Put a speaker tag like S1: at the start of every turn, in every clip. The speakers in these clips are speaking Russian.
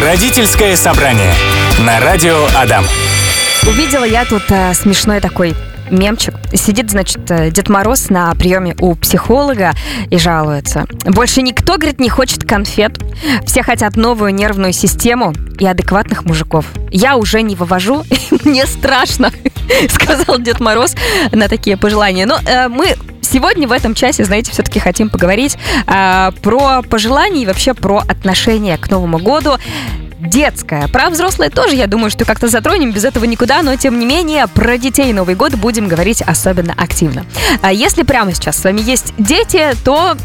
S1: Родительское собрание на радио Адам.
S2: Увидела я тут э, смешной такой мемчик. Сидит, значит, э, Дед Мороз на приеме у психолога и жалуется. Больше никто, говорит, не хочет конфет. Все хотят новую нервную систему и адекватных мужиков. Я уже не вывожу, мне страшно, сказал Дед Мороз на такие пожелания. Но э, мы Сегодня в этом часе, знаете, все-таки хотим поговорить э, про пожелания и вообще про отношения к Новому году детская. Про взрослые тоже, я думаю, что как-то затронем, без этого никуда, но тем не менее про детей Новый год будем говорить особенно активно. А если прямо сейчас с вами есть дети, то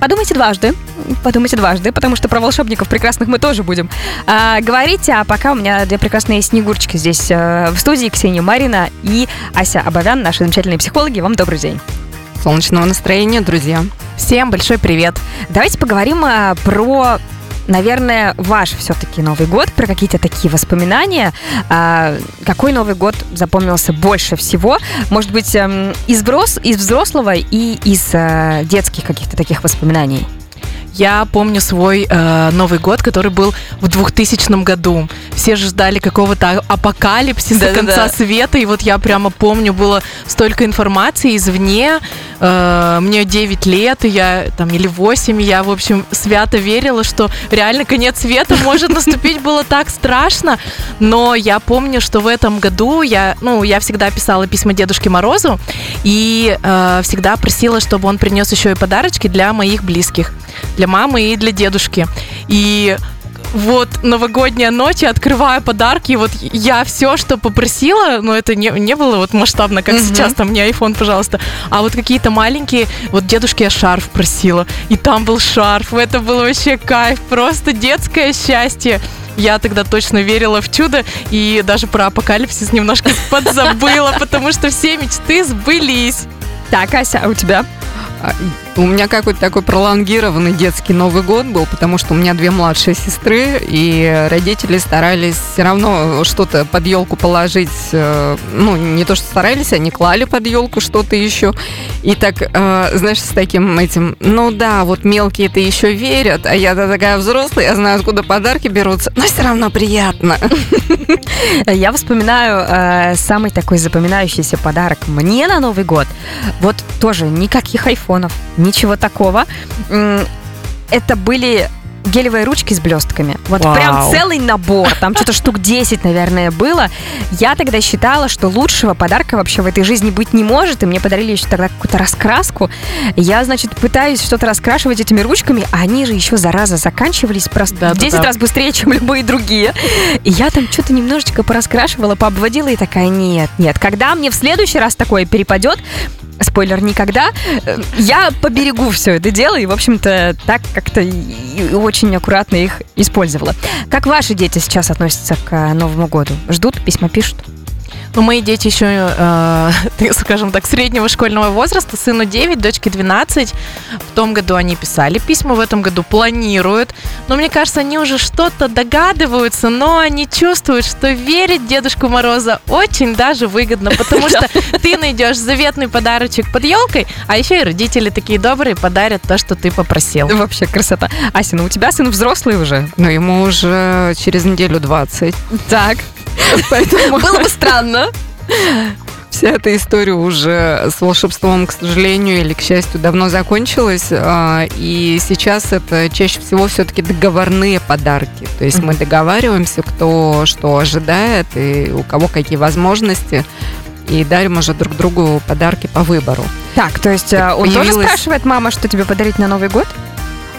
S2: Подумайте дважды, подумайте дважды, потому что про волшебников прекрасных мы тоже будем а, говорить. А пока у меня две прекрасные снегурочки здесь а, в студии. Ксения Марина и Ася Абовян, наши замечательные психологи. Вам добрый день.
S3: Солнечного настроения, друзья.
S2: Всем большой привет. Давайте поговорим а, про наверное, ваш все-таки Новый год, про какие-то такие воспоминания. А, какой Новый год запомнился больше всего? Может быть, эм, из, взрос, из взрослого и из э, детских каких-то таких воспоминаний?
S3: Я помню свой э, Новый год, который был в 2000 году. Все же ждали какого-то апокалипсиса, да, конца да, света. И вот я прямо помню, было столько информации извне. Э, мне 9 лет, и я там или 8, я, в общем, свято верила, что реально конец света может наступить. Было так страшно. Но я помню, что в этом году я, ну, я всегда писала письма Дедушке Морозу и э, всегда просила, чтобы он принес еще и подарочки для моих близких для мамы и для дедушки. И вот новогодняя ночь, я открываю подарки, и вот я все, что попросила, но это не, не было вот масштабно, как mm-hmm. сейчас, там, мне iPhone, пожалуйста, а вот какие-то маленькие, вот дедушке я шарф просила, и там был шарф, это был вообще кайф, просто детское счастье. Я тогда точно верила в чудо и даже про апокалипсис немножко подзабыла, потому что все мечты сбылись.
S2: Так, Ася, а у тебя?
S3: У меня какой-то такой пролонгированный детский Новый год был, потому что у меня две младшие сестры, и родители старались все равно что-то под елку положить. Э, ну, не то, что старались, они клали под елку что-то еще. И так, э, знаешь, с таким этим, ну да, вот мелкие это еще верят, а я такая взрослая, я знаю, откуда подарки берутся, но все равно приятно.
S2: Я вспоминаю э, самый такой запоминающийся подарок мне на Новый год. Вот тоже никаких айфонов, ничего такого. Это были гелевые ручки с блестками. Вот Вау. прям целый набор. Там что-то штук 10, наверное, было. Я тогда считала, что лучшего подарка вообще в этой жизни быть не может. И мне подарили еще тогда какую-то раскраску. Я, значит, пытаюсь что-то раскрашивать этими ручками, а они же еще, зараза, заканчивались просто да, в 10 да, раз быстрее, чем любые другие. И я там что-то немножечко пораскрашивала, пообводила и такая, нет, нет. Когда мне в следующий раз такое перепадет, спойлер, никогда, я поберегу все это дело и, в общем-то, так как-то очень аккуратно их использовала. Как ваши дети сейчас относятся к э, Новому году? Ждут, письма пишут?
S3: Ну, мои дети еще, э, скажем так, среднего школьного возраста. Сыну 9, дочке 12. В том году они писали письма, в этом году планируют. Но мне кажется, они уже что-то догадываются, но они чувствуют, что верить Дедушку Мороза очень даже выгодно, потому что ты найдешь заветный подарочек под елкой, а еще и родители такие добрые подарят то, что ты попросил.
S2: Вообще красота. Ася, ну у тебя сын взрослый уже?
S3: Ну, ему уже через неделю 20.
S2: Так. Поэтому... Было бы странно.
S3: Вся эта история уже с волшебством, к сожалению или к счастью, давно закончилась. А, и сейчас это чаще всего все-таки договорные подарки. То есть мы договариваемся, кто что ожидает и у кого какие возможности и дарим уже друг другу подарки по выбору.
S2: Так, то есть так, он появилась... тоже спрашивает мама, что тебе подарить на Новый год?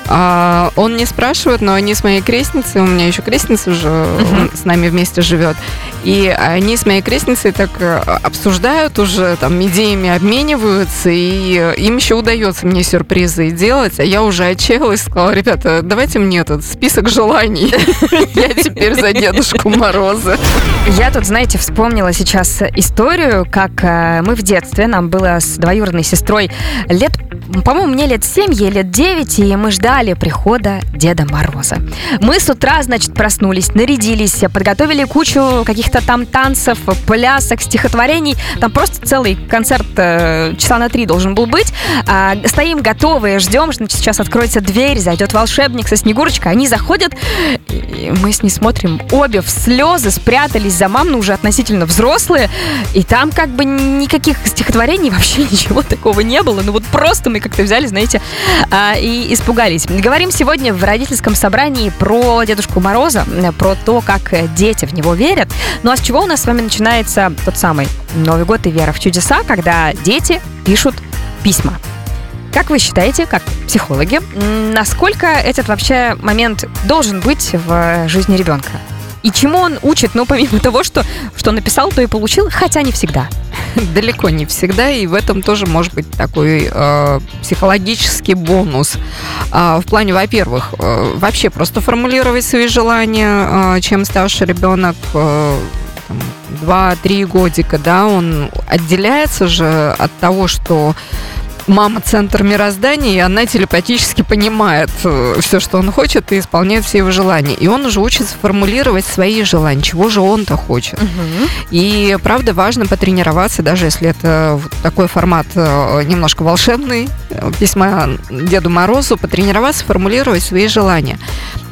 S3: А, он не спрашивает, но они с моей крестницей, у меня еще крестница уже uh-huh. с нами вместе живет, и они с моей крестницей так э, обсуждают уже, там, идеями обмениваются, и им еще удается мне сюрпризы делать, а я уже отчаялась, сказала, ребята, давайте мне этот список желаний, я теперь за Дедушку Мороза.
S2: Я тут, знаете, вспомнила сейчас историю, как э, мы в детстве, нам было с двоюродной сестрой лет, по-моему, мне лет 7, ей лет 9, и мы ждали ждали прихода Деда Мороза. Мы с утра, значит, проснулись, нарядились, подготовили кучу каких-то там танцев, плясок, стихотворений. Там просто целый концерт э, часа на три должен был быть. А, стоим готовые, ждем, значит, сейчас откроется дверь, зайдет волшебник со Снегурочкой. Они заходят, и мы с ней смотрим обе в слезы, спрятались за мам, ну уже относительно взрослые. И там как бы никаких стихотворений, вообще ничего такого не было. Ну вот просто мы как-то взяли, знаете, а, и испугались. Говорим сегодня в родительском собрании про Дедушку Мороза, про то, как дети в него верят. Ну а с чего у нас с вами начинается тот самый Новый год и вера в чудеса, когда дети пишут письма? Как вы считаете, как психологи, насколько этот вообще момент должен быть в жизни ребенка? И чему он учит, ну, помимо того, что, что написал, то и получил, хотя не всегда.
S4: Далеко не всегда, и в этом тоже может быть такой э, психологический бонус. Э, в плане, во-первых, э, вообще просто формулировать свои желания, э, чем старше ребенок, э, 2-3 годика, да, он отделяется же от того, что мама центр мироздания, и она телепатически понимает э, все, что он хочет, и исполняет все его желания. И он уже учится формулировать свои желания, чего же он-то хочет. Угу. И правда важно потренироваться, даже если это такой формат э, немножко волшебный, э, письма Деду Морозу, потренироваться, формулировать свои желания.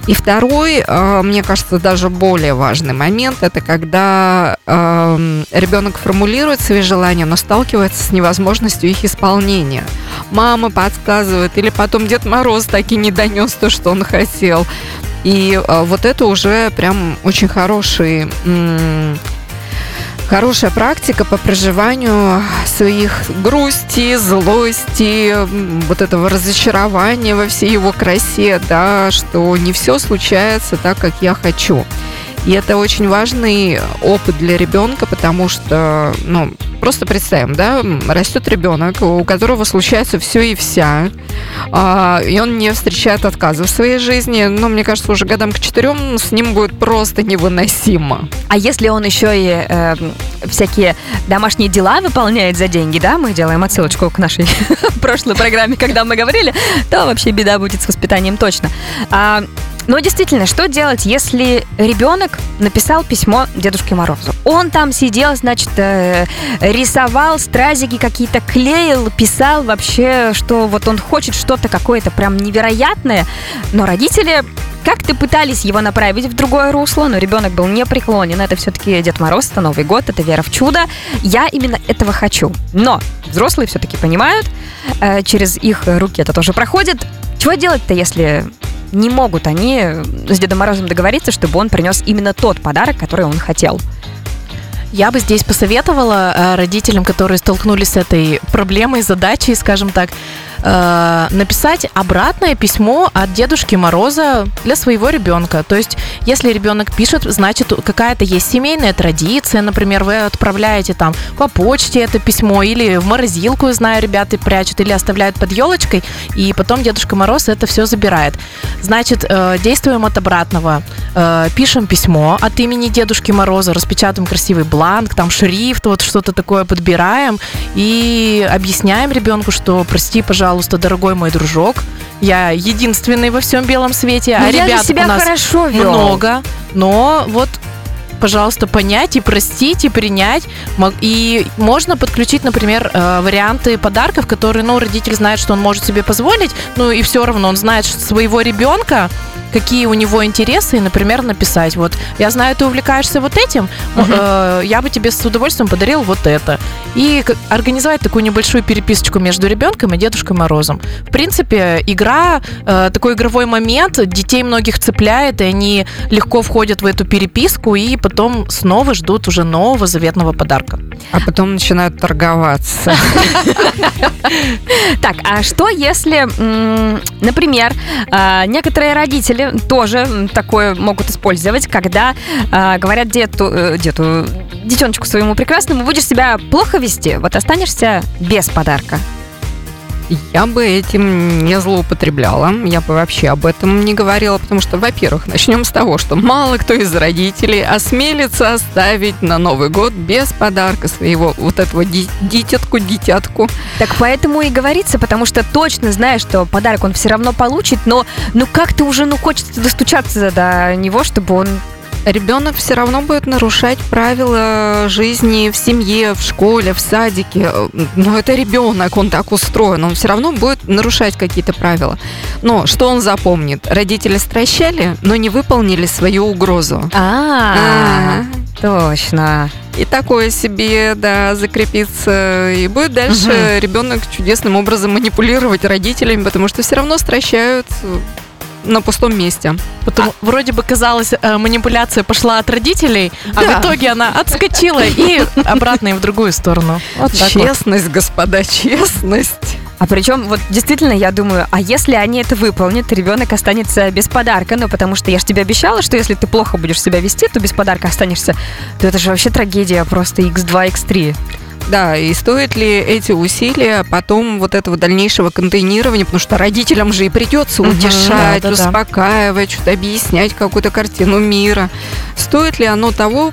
S4: И второй, э, мне кажется, даже более важный момент, это когда эм, ребенок формулирует свои желания, но сталкивается с невозможностью их исполнения. Мама подсказывает, или потом Дед Мороз так и не донес то, что он хотел. И э, вот это уже прям очень хороший хорошая практика по проживанию своих грусти, злости, вот этого разочарования во всей его красе, да, что не все случается так, как я хочу. И это очень важный опыт для ребенка, потому что, ну, просто представим, да, растет ребенок, у которого случается все и вся, а, и он не встречает отказа в своей жизни, но ну, мне кажется, уже годам к четырем с ним будет просто невыносимо.
S2: А если он еще и э, всякие домашние дела выполняет за деньги, да, мы делаем отсылочку к нашей прошлой программе, когда мы говорили, то вообще беда будет с воспитанием точно. А, но действительно, что делать, если ребенок написал письмо Дедушке Морозу? Он там сидел, значит, э, рисовал, стразики какие-то клеил, писал вообще, что вот он хочет что-то какое-то прям невероятное, но родители как-то пытались его направить в другое русло, но ребенок был не преклонен. Это все-таки Дед Мороз, это Новый год, это вера в чудо. Я именно этого хочу. Но взрослые все-таки понимают, э, через их руки это тоже проходит. Чего делать-то, если не могут они с Дедом Морозом договориться, чтобы он принес именно тот подарок, который он хотел.
S3: Я бы здесь посоветовала э, родителям, которые столкнулись с этой проблемой, задачей, скажем так, э, написать обратное письмо от Дедушки Мороза для своего ребенка. То есть, если ребенок пишет, значит, какая-то есть семейная традиция, например, вы отправляете там по почте это письмо или в морозилку, знаю, ребята прячут или оставляют под елочкой, и потом Дедушка Мороз это все забирает. Значит, э, действуем от обратного. Э, пишем письмо от имени Дедушки Мороза, распечатываем красивый бланк, там шрифт, вот что-то такое подбираем и объясняем ребенку, что прости, пожалуйста, пожалуйста, дорогой мой дружок, я единственный во всем белом свете,
S2: но а ребят себя у нас хорошо вел.
S3: много, но вот пожалуйста, понять и простить, и принять. И можно подключить, например, э, варианты подарков, которые, ну, родитель знает, что он может себе позволить, ну, и все равно он знает своего ребенка, какие у него интересы, и, например, написать, вот, я знаю, ты увлекаешься вот этим, uh-huh. э, я бы тебе с удовольствием подарил вот это. И организовать такую небольшую переписочку между ребенком и Дедушкой Морозом. В принципе, игра, э, такой игровой момент, детей многих цепляет, и они легко входят в эту переписку, и потом снова ждут уже нового заветного подарка.
S4: А потом начинают торговаться.
S2: Так, а что если, например, а, некоторые родители родители тоже такое могут использовать, когда э, говорят дету, э, дету, детеночку своему прекрасному, будешь себя плохо вести, вот останешься без подарка.
S4: Я бы этим не злоупотребляла, я бы вообще об этом не говорила, потому что, во-первых, начнем с того, что мало кто из родителей осмелится оставить на Новый год без подарка своего вот этого дитятку, дитятку.
S2: Так поэтому и говорится, потому что точно знаешь, что подарок он все равно получит, но ну как-то уже ну хочется достучаться до него, чтобы он
S4: ребенок все равно будет нарушать правила жизни в семье, в школе, в садике. Но это ребенок, он так устроен, он все равно будет нарушать какие-то правила. Но что он запомнит? Родители стращали, но не выполнили свою угрозу.
S2: А, точно.
S4: И такое себе, да, закрепиться. И будет дальше угу. ребенок чудесным образом манипулировать родителями, потому что все равно стращают на пустом месте.
S3: Потом а... вроде бы казалось, э, манипуляция пошла от родителей, да. а в итоге она отскочила и обратно и в другую сторону.
S4: Вот честность, вот. господа, честность.
S2: А причем, вот действительно, я думаю, а если они это выполнят, ребенок останется без подарка, ну, потому что я же тебе обещала, что если ты плохо будешь себя вести, то без подарка останешься, то это же вообще трагедия, просто x2, x3.
S4: Да, и стоит ли эти усилия потом вот этого дальнейшего контейнирования, потому что родителям же и придется утешать, да, да, успокаивать, что-то объяснять какую-то картину мира. Стоит ли оно того,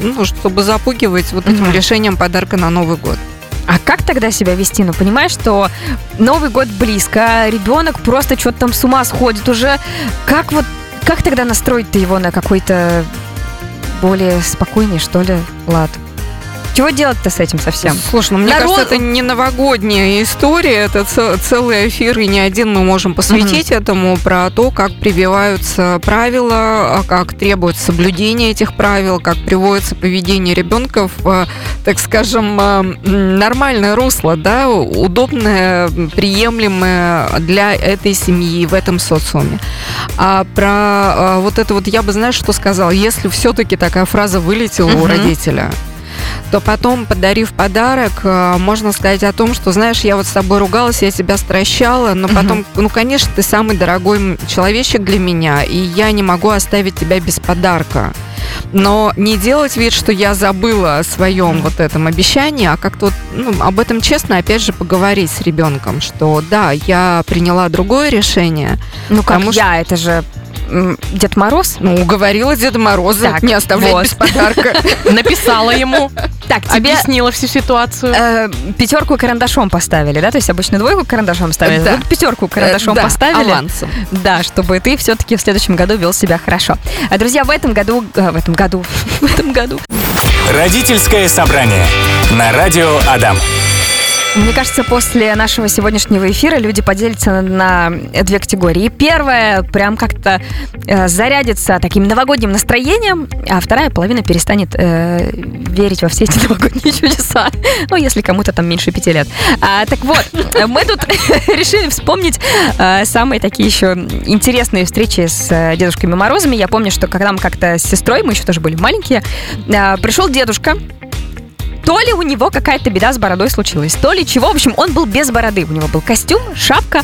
S4: ну, чтобы запугивать вот этим решением подарка на Новый год?
S2: А как тогда себя вести? Ну, понимаешь, что Новый год близко, ребенок просто что-то там с ума сходит уже. Как вот, как тогда настроить-то его на какой-то более спокойный, что ли, лад? Чего делать-то с этим совсем?
S4: Слушай, ну мне Народ... кажется, это не новогодняя история, это целый эфир, и не один мы можем посвятить угу. этому, про то, как прививаются правила, а как требуется соблюдение этих правил, как приводится поведение ребенка в, э, так скажем, э, нормальное русло, да, удобное, приемлемое для этой семьи в этом социуме. А про э, вот это вот я бы, знаешь, что сказала, если все-таки такая фраза вылетела угу. у родителя, то потом, подарив подарок, э, можно сказать о том, что, знаешь, я вот с тобой ругалась, я тебя стращала, но потом, угу. ну, конечно, ты самый дорогой человечек для меня, и я не могу оставить тебя без подарка. Но не делать вид, что я забыла о своем вот этом обещании, а как-то ну, об этом честно, опять же, поговорить с ребенком, что да, я приняла другое решение.
S2: Ну как я, что... это же Дед Мороз?
S4: Ну, уговорила Деда Мороза так, не оставлять вот. без подарка.
S3: Написала ему. Так, тебе... Объяснила всю ситуацию. Э,
S2: пятерку карандашом поставили, да? То есть обычно двойку карандашом ставили, да. тут пятерку карандашом э, поставили.
S4: авансом.
S2: Да, чтобы ты все-таки в следующем году вел себя хорошо. А, друзья, в этом году... Э, в этом году... в этом году...
S1: Родительское собрание на радио Адам.
S2: Мне кажется, после нашего сегодняшнего эфира люди поделятся на две категории. Первая прям как-то э, зарядится таким новогодним настроением, а вторая половина перестанет э, верить во все эти новогодние чудеса. Ну, если кому-то там меньше пяти лет. А, так вот, мы тут решили вспомнить э, самые такие еще интересные встречи с э, Дедушками Морозами. Я помню, что когда мы как-то с сестрой, мы еще тоже были маленькие, э, пришел дедушка, то ли у него какая-то беда с бородой случилась, то ли чего. В общем, он был без бороды. У него был костюм, шапка.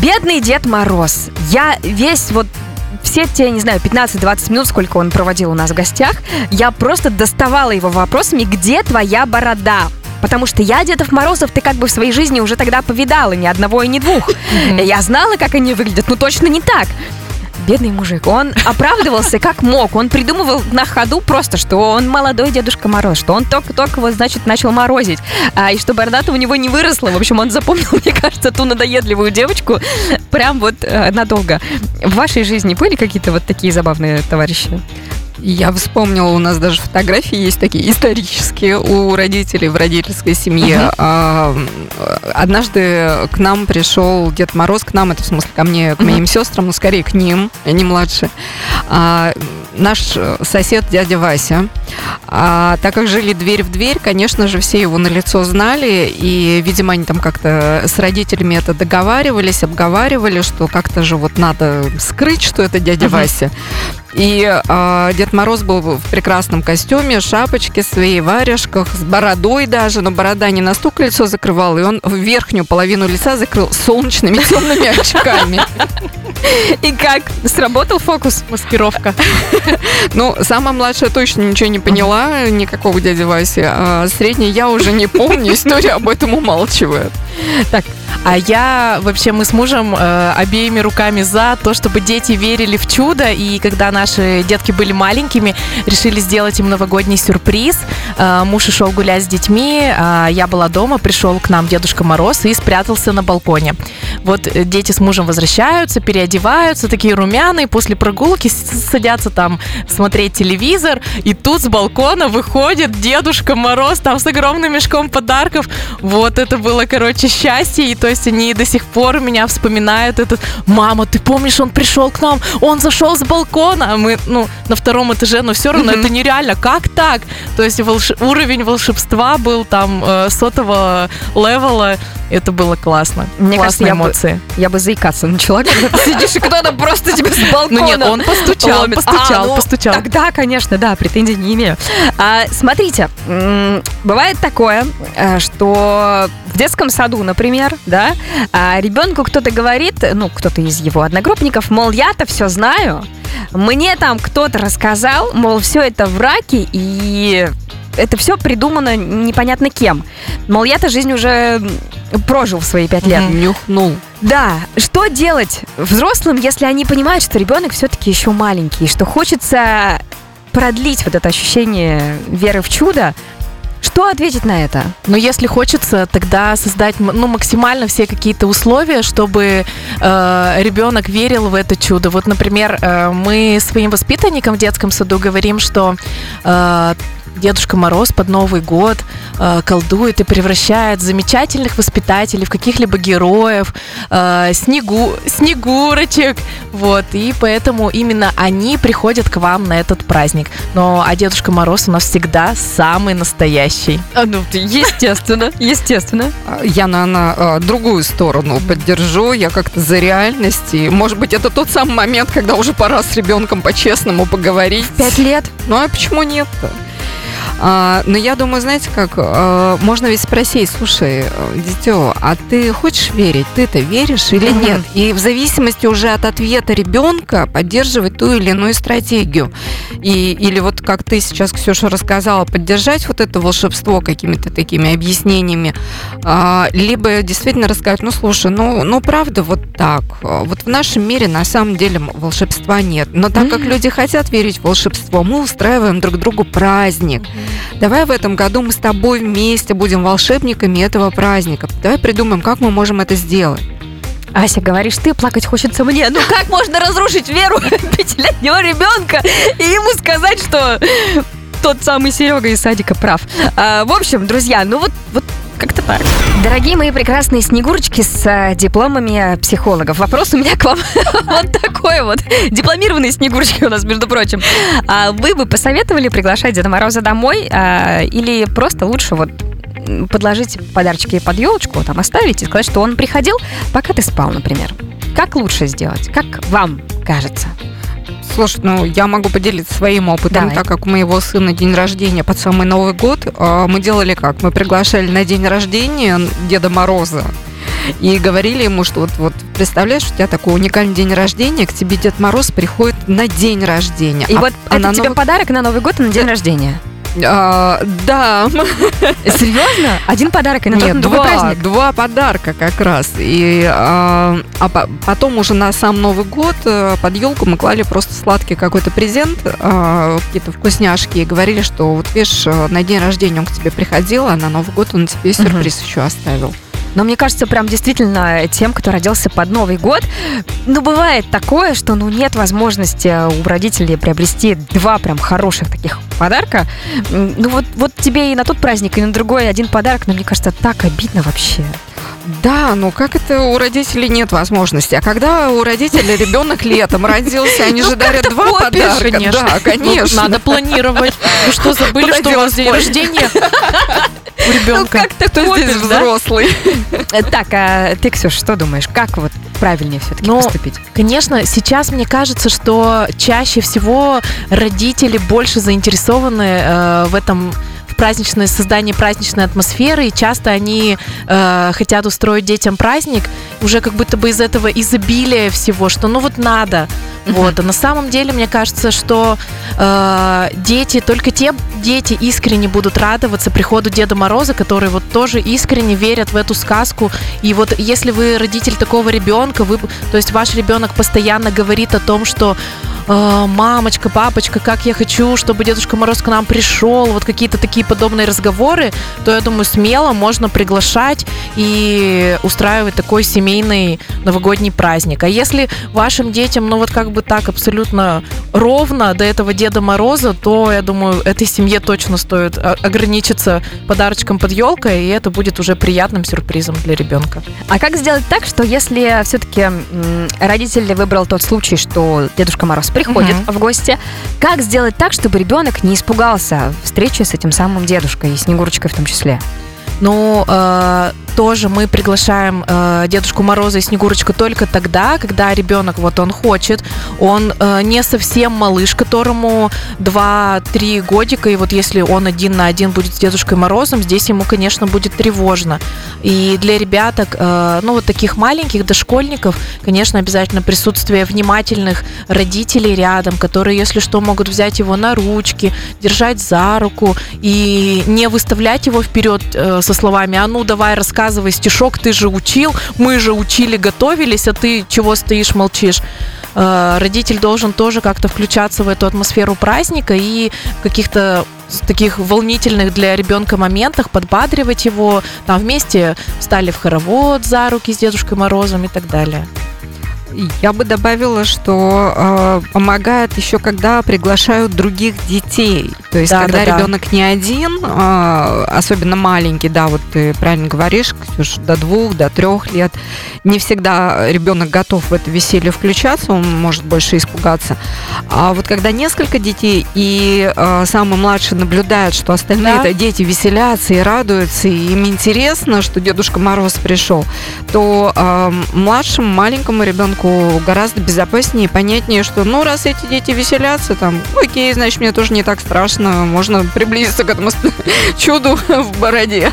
S2: Бедный Дед Мороз. Я весь вот все те, не знаю, 15-20 минут, сколько он проводил у нас в гостях, я просто доставала его вопросами, где твоя борода? Потому что я Дедов Морозов ты как бы в своей жизни уже тогда повидала, ни одного и ни двух. Я знала, как они выглядят, но точно не так бедный мужик. Он оправдывался как мог. Он придумывал на ходу просто, что он молодой Дедушка Мороз, что он только-только вот, значит, начал морозить. А, и что борода у него не выросла. В общем, он запомнил, мне кажется, ту надоедливую девочку прям вот э, надолго. В вашей жизни были какие-то вот такие забавные товарищи?
S4: Я вспомнила, у нас даже фотографии есть такие исторические у родителей в родительской семье. Uh-huh. Однажды к нам пришел Дед Мороз, к нам, это в смысле ко мне, к моим uh-huh. сестрам, но скорее к ним, они младше. А, наш сосед дядя Вася. А, так как жили дверь в дверь, конечно же, все его на лицо знали, и, видимо, они там как-то с родителями это договаривались, обговаривали, что как-то же вот надо скрыть, что это дядя uh-huh. Вася. И э, Дед Мороз был в прекрасном костюме, шапочке своей, варежках, с бородой даже, но борода не настолько лицо закрывала, и он в верхнюю половину лица закрыл солнечными темными очками.
S2: И как? Сработал фокус?
S3: Маскировка.
S4: Ну, самая младшая точно ничего не поняла, никакого дяди Васи. А средняя я уже не помню, история об этом умалчивает.
S3: Так, а я вообще мы с мужем э, обеими руками за то, чтобы дети верили в чудо. И когда наши детки были маленькими, решили сделать им новогодний сюрприз. Э, муж ушел гулять с детьми, э, я была дома, пришел к нам Дедушка Мороз и спрятался на балконе. Вот э, дети с мужем возвращаются, переодеваются, такие румяные, после прогулки садятся там смотреть телевизор, и тут с балкона выходит Дедушка Мороз там с огромным мешком подарков. Вот это было, короче, счастье, и то есть они до сих пор меня вспоминают этот «Мама, ты помнишь, он пришел к нам, он зашел с балкона!» а Мы, ну, на втором этаже, но все равно это нереально. Как так? То есть волш... уровень волшебства был там э, сотого левела. Это было классно.
S2: Мне
S3: Классные
S2: кажется,
S3: эмоции.
S2: Я бы, я бы заикаться начала, когда ты сидишь, и кто-то просто тебе с балкона
S3: Ну нет, он постучал,
S2: ломит.
S3: постучал,
S2: А, ну,
S3: постучал.
S2: Тогда, конечно, да, претензий не имею. А, смотрите, бывает такое, э, что в детском саду, например, да, а, ребенку кто-то говорит, ну, кто-то из его одногруппников, мол, я-то все знаю, мне там кто-то рассказал, мол, все это враки, и это все придумано непонятно кем. Мол, я-то жизнь уже прожил в свои пять лет.
S4: Нюхнул.
S2: Да, что делать взрослым, если они понимают, что ребенок все-таки еще маленький, что хочется продлить вот это ощущение веры в чудо? Что ответить на это?
S3: Но если хочется, тогда создать ну, максимально все какие-то условия, чтобы э, ребенок верил в это чудо. Вот, например, э, мы своим воспитанникам в детском саду говорим, что э, Дедушка Мороз под Новый год э, колдует и превращает замечательных воспитателей в каких-либо героев, э, снегу, снегурочек, вот, и поэтому именно они приходят к вам на этот праздник. Но а Дедушка Мороз у нас всегда самый настоящий.
S2: ну, естественно, естественно.
S4: А, Я, наверное, другую сторону поддержу. Я как-то за реальность. И, может быть, это тот самый момент, когда уже пора с ребенком по-честному поговорить.
S2: Пять лет.
S4: Ну, а почему нет-то? А, но я думаю, знаете как, а, можно ведь спросить, слушай, э, дитё, а ты хочешь верить? Ты-то веришь или нет? И в зависимости уже от ответа ребенка поддерживать ту или иную стратегию. И, или вот как ты сейчас, Ксюша, рассказала, поддержать вот это волшебство какими-то такими объяснениями, а, либо действительно рассказать, ну, слушай, ну, ну, правда, вот так. А, Вот в нашем мире на самом деле волшебства нет. Но так как люди хотят верить в волшебство, мы устраиваем друг другу праздник. Давай в этом году мы с тобой вместе будем волшебниками этого праздника. Давай придумаем, как мы можем это сделать.
S2: Ася, говоришь ты, плакать хочется мне. Ну как можно разрушить веру пятилетнего ребенка и ему сказать, что тот самый Серега из садика прав. А, в общем, друзья, ну вот, вот как-то так. Дорогие мои прекрасные снегурочки с а, дипломами психологов. Вопрос у меня к вам вот такой вот. Дипломированные снегурочки у нас, между прочим. А вы бы посоветовали приглашать Деда Мороза домой а, или просто лучше вот подложить подарочки под елочку, там оставить и сказать, что он приходил, пока ты спал, например. Как лучше сделать? Как вам кажется?
S4: Слушай, ну я могу поделиться своим опытом,
S2: Давай.
S4: так как у моего сына день рождения под самый Новый год. а, Мы делали как? Мы приглашали на день рождения Деда Мороза. И говорили ему, что вот, вот представляешь, у тебя такой уникальный день рождения, к тебе Дед Мороз приходит на день рождения.
S2: И
S4: А-
S2: вот
S4: а
S2: это
S4: на
S2: тебе
S4: Новый-
S2: подарок на Новый год и на день рождения.
S4: А, да,
S2: Серьезно? Один подарок и на
S4: Нет, два,
S2: праздник?
S4: два подарка как раз. И, а, а по- потом уже на сам Новый год э, под елку мы клали просто сладкий какой-то презент, а, какие-то вкусняшки, и говорили, что вот видишь, э, на день рождения он к тебе приходил, а на Новый год он тебе сюрприз еще оставил.
S2: Но мне кажется, прям действительно тем, кто родился под Новый год, ну, бывает такое, что, ну, нет возможности у родителей приобрести два прям хороших таких подарка. Ну, вот, вот тебе и на тот праздник, и на другой один подарок, но мне кажется, так обидно вообще.
S4: Да, но как это у родителей нет возможности? А когда у родителей ребенок летом родился, они же дарят два подарка. Да, конечно.
S3: Надо планировать. Вы что, забыли, что у вас день рождения? У ребенка.
S4: как ты Кто здесь взрослый?
S2: Э, Так, а ты, Ксюш, что думаешь? Как вот правильнее все-таки
S3: Ну,
S2: поступить?
S3: Конечно, сейчас мне кажется, что чаще всего родители больше заинтересованы э, в этом праздничное создание праздничной атмосферы, и часто они э, хотят устроить детям праздник уже как будто бы из этого изобилия всего, что ну вот надо. Вот. А на самом деле, мне кажется, что э, дети, только те дети искренне будут радоваться приходу Деда Мороза, которые вот тоже искренне верят в эту сказку. И вот если вы родитель такого ребенка, вы, то есть ваш ребенок постоянно говорит о том, что «Э, мамочка, папочка, как я хочу, чтобы Дедушка Мороз к нам пришел, вот какие-то такие подобные разговоры, то я думаю, смело можно приглашать и устраивать такой семейный новогодний праздник. А если вашим детям, ну вот как бы так абсолютно ровно до этого Деда Мороза, то я думаю, этой семье точно стоит о- ограничиться подарочком под елкой, и это будет уже приятным сюрпризом для ребенка.
S2: А как сделать так, что если все-таки родитель выбрал тот случай, что Дедушка Мороз приходит
S3: Мгм.
S2: в гости, как сделать так, чтобы ребенок не испугался встречи с этим самым дедушкой и Снегурочкой в том числе?
S3: Ну, э, тоже мы приглашаем э, Дедушку Мороза и Снегурочку только тогда, когда ребенок, вот он хочет, он э, не совсем малыш, которому 2-3 годика, и вот если он один на один будет с Дедушкой Морозом, здесь ему, конечно, будет тревожно. И для ребяток, э, ну, вот таких маленьких дошкольников, конечно, обязательно присутствие внимательных родителей рядом, которые, если что, могут взять его на ручки, держать за руку и не выставлять его вперед э, со словами «А ну, давай, рассказывай стишок, ты же учил, мы же учили, готовились, а ты чего стоишь, молчишь?» Э, Родитель должен тоже как-то включаться в эту атмосферу праздника и каких-то таких волнительных для ребенка моментах подбадривать его, там вместе встали в хоровод за руки с Дедушкой Морозом и так далее.
S4: Я бы добавила, что э, помогает еще, когда приглашают других детей. То есть,
S3: Да,
S4: когда
S3: да, да.
S4: ребенок не один, э, особенно маленький, да, вот ты правильно говоришь, Ксюш, до двух, до трех лет, не всегда ребенок готов в это веселье включаться, он может больше испугаться. А вот когда несколько детей, и э, самый младший наблюдает, что остальные
S3: Да.
S4: дети веселятся и радуются, и им интересно, что Дедушка Мороз пришел, то э, младшему маленькому ребенку гораздо безопаснее и понятнее, что ну раз эти дети веселятся, там, окей, значит мне тоже не так страшно, можно приблизиться к этому чуду в бороде.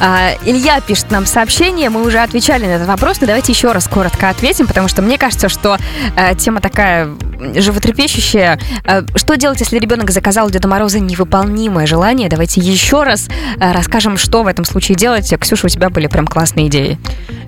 S2: А, Илья пишет нам сообщение, мы уже отвечали на этот вопрос, но давайте еще раз коротко ответим, потому что мне кажется, что э, тема такая животрепещущая. Э, что делать, если ребенок заказал у Деда Мороза невыполнимое желание? Давайте еще раз э, расскажем, что в этом случае делать. Ксюша, у тебя были прям классные идеи.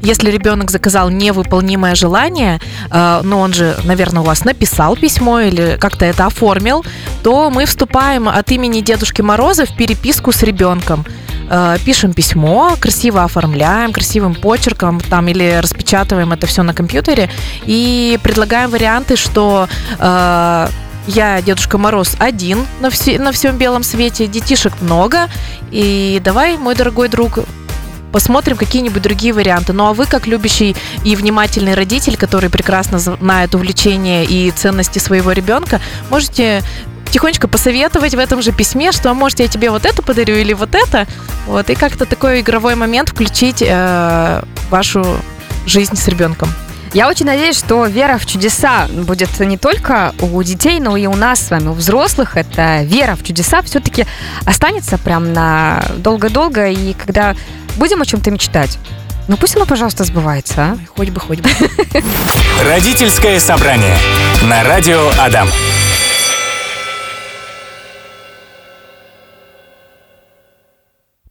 S3: Если ребенок заказал невыполнимое желание, э, но он же, наверное, у вас написал письмо или как-то это оформил, то мы вступаем от имени Дедушки Мороза в переписку с ребенком. Э, Пишем письмо, красиво оформляем, красивым почерком там или распечатываем это все на компьютере и предлагаем варианты, что э, я Дедушка Мороз один на, все, на всем белом свете, детишек много, и давай, мой дорогой друг, посмотрим какие-нибудь другие варианты. Ну а вы, как любящий и внимательный родитель, который прекрасно знает увлечения и ценности своего ребенка, можете тихонечко посоветовать в этом же письме, что «А может я тебе вот это подарю или вот это, вот и как-то такой игровой момент включить э, вашу жизнь с ребенком.
S2: Я очень надеюсь, что вера в чудеса будет не только у детей, но и у нас с вами, у взрослых. Это вера в чудеса все-таки останется прям на долго-долго. И когда будем о чем-то мечтать, ну пусть оно, пожалуйста, сбывается, а?
S3: Ой, Хоть бы, хоть бы.
S1: Родительское собрание на радио Адам.